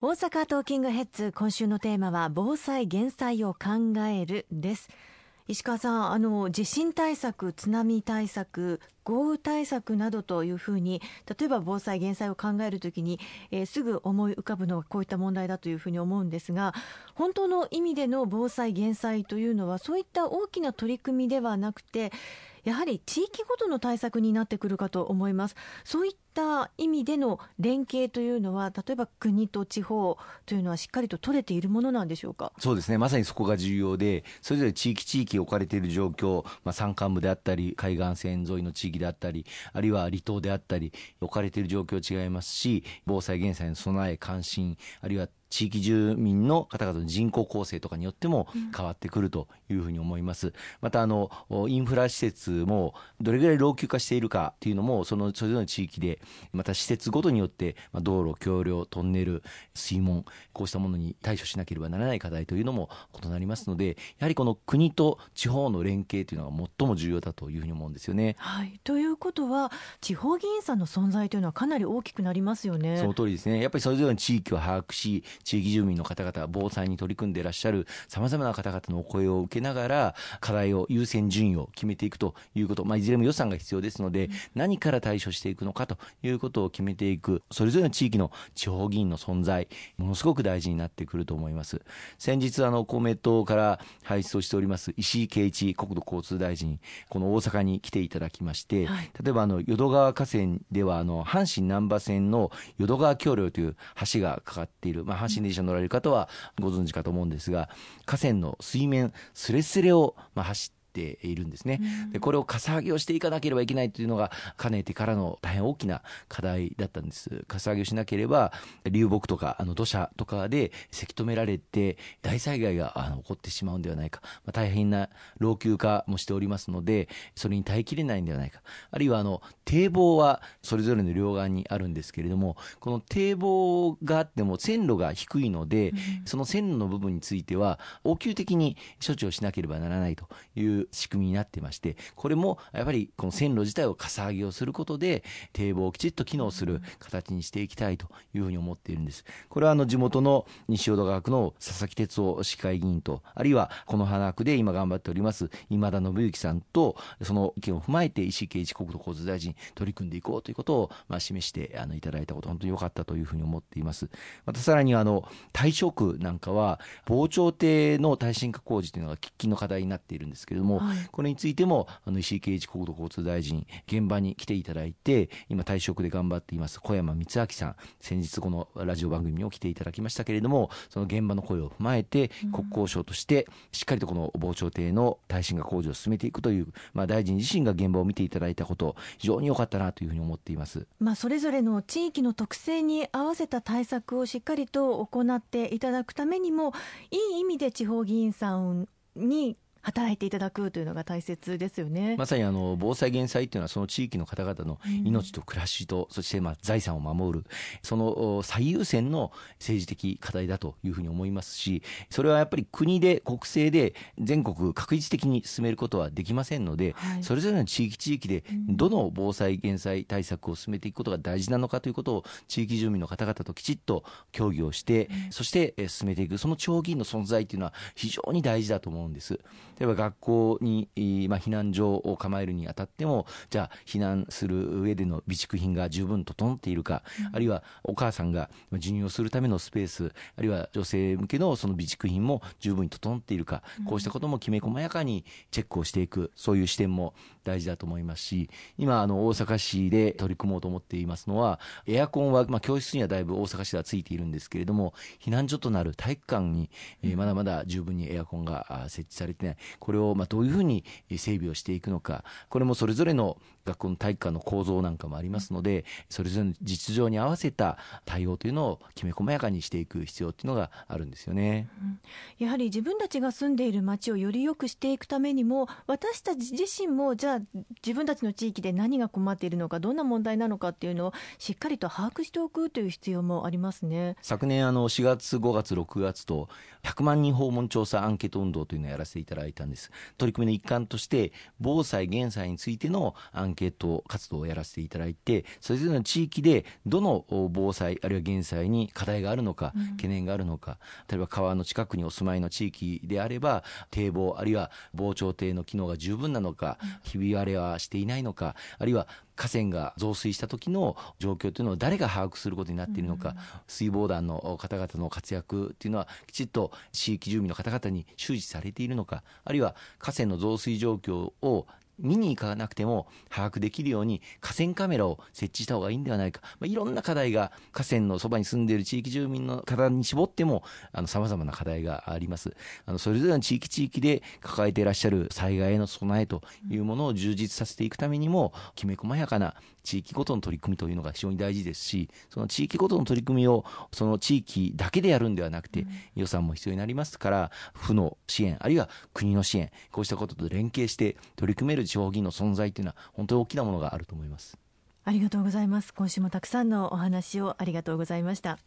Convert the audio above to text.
大阪トーキングヘッズ今週のテーマは防災減災を考えるです。石川さんあの地震対策津波対策豪雨対策などというふうに例えば防災減災を考えるときに、えー、すぐ思い浮かぶのはこういった問題だというふうに思うんですが本当の意味での防災減災というのはそういった大きな取り組みではなくてやはり地域ごとの対策になってくるかと思います。そういった意味での連携というのは例えば国と地方というのはしっかりと取れているものなんでしょうか？そうですねまさにそこが重要でそれぞれ地域地域置かれている状況、まあ、山間部であったり海岸線沿いの地域であったりあるいは離島であったり置かれている状況違いますし防災減災の備え関心あるいは地域住民の方々の人口構成とかによっても変わってくるというふうに思います。またあのインフラ施設もどれぐらい老朽化しているかっていうのもそのそれぞれの地域でまた施設ごとによって道路橋梁トンネル水門こうしたものに対処しなければならない課題というのも異なりますのでやはりこの国と地方の連携というのが最も重要だというふうに思うんですよね。はい、ということは地方議員さんの存在というのはかなり大きくなりますよね。その通りですねやっぱりそれぞれの地域を把握し地域住民の方々防災に取り組んでいらっしゃるさまざまな方々のお声を受けながら課題を優先順位を決めていくということ、まあ、いずれも予算が必要ですので、何から対処していくのかということを決めていくそれぞれの地域の地方議員の存在ものすごく大事になってくると思います。先日あの公明党から輩出をしております石井啓一国土交通大臣この大阪に来ていただきまして、はい、例えばあの淀川河川ではあの阪神難波線の淀川橋梁という橋がかかっている、まあ、阪神電車乗られる方はご存知かと思うんですが河川の水面すれすれをまあ走ってているんですね、でこれをかさ上げをしていかなければいけないというのがかねてからの大変大きな課題だったんです。かさ上げをしなければ流木とかあの土砂とかでせき止められて大災害があの起こってしまうんではないか、まあ、大変な老朽化もしておりますのでそれに耐えきれないんではないか。あるいはあの堤防はそれぞれの両側にあるんですけれどもこの堤防があっても線路が低いので、その線路の部分については応急的に処置をしなければならないという仕組みになってましてこれもやっぱりこの線路自体をかさ上げをすることで堤防をきちっと機能する形にしていきたいというふうに思っているんです。これはあの地元の西淀川区の佐々木哲夫市会議員とあるいはこの花区で今頑張っております今田信之さんとその意見を踏まえて石井啓一国土交通大臣取り組んでいこうということをまあ示してあのいただいたこと本当に良かったというふうに思っています。またさらにあの大正区なんかは防潮堤の耐震化工事というのが喫緊の課題になっているんですけれどもも、はい、これについてもあの石井啓一国土交通大臣現場に来ていただいて今退職で頑張っています小山光明さん。先日このラジオ番組にも来ていただきましたけれどもその現場の声を踏まえて国交省としてしっかりとこの防潮堤の耐震化工事を進めていくという、まあ、大臣自身が現場を見ていただいたこと非常に良かったなというふうに思っています、まあ、それぞれの地域の特性に合わせた対策をしっかりと行っていただくためにもいい意味で地方議員さんに働いていただくというのが大切ですよね。まさにあの防災減災というのはその地域の方々の命と暮らしと、うん、そしてまあ財産を守るその最優先の政治的課題だというふうに思いますしそれはやっぱり国で国政で全国確実的に進めることはできませんので、はい、それぞれの地域地域でどの防災減災対策を進めていくことが大事なのかということを地域住民の方々ときちっと協議をして、うん、そして進めていくその地方議員の存在というのは非常に大事だと思うんです。例えば学校に、まあ、避難所を構えるにあたってもじゃあ避難する上での備蓄品が十分整っているか、うん、あるいはお母さんが授乳をするためのスペースあるいは女性向けのその備蓄品も十分に整っているか、こうしたこともきめ細やかにチェックをしていくそういう視点も大事だと思いますし今あの大阪市で取り組もうと思っていますのはエアコンは、まあ、教室にはだいぶ大阪市ではついているんですけれども避難所となる体育館に、えー、まだまだ十分にエアコンが設置されてないこれをまあどういうふうに整備をしていくのか。これもそれぞれの学校の体育館の構造なんかもありますのでそれぞれの実情に合わせた対応というのをきめ細やかにしていく必要というのがあるんですよね、うん、やはり自分たちが住んでいる街をより良くしていくためにも私たち自身もじゃあ自分たちの地域で何が困っているのかどんな問題なのかっていうのをしっかりと把握しておくという必要もありますね。昨年あの4月5月6月と100万人訪問調査アンケート運動というのをやらせていただいたんです。取り組みの一環として、防災・減災についてのアンケート活動をやらせていただいて、それぞれの地域でどの防災あるいは減災に課題があるのか、懸念があるのか、例えば川の近くにお住まいの地域であれば、堤防あるいは防潮堤の機能が十分なのか、ひび割れはしていないのか、あるいは河川が増水した時の状況というのを誰が把握することになっているのか、水防団の方々の活躍というのはきちっと地域住民の方々に周知されているのか、あるいは河川の増水状況を見に行かなくても把握できるように河川カメラを設置した方がいいんではないか、まあ、いろんな課題が河川のそばに住んでいる地域住民の方に絞ってもさまざまな課題があります。あのそれぞれの地域地域で抱えていらっしゃる災害への備えというものを充実させていくためにもきめ細やかな地域ごとの取り組みというのが非常に大事ですしその地域ごとの取り組みをその地域だけでやるんではなくて、予算も必要になりますから府の支援あるいは国の支援こうしたことと連携して取り組める地方議員の存在というのは本当に大きなものがあると思います。ありがとうございます。今週もたくさんのお話をありがとうございました。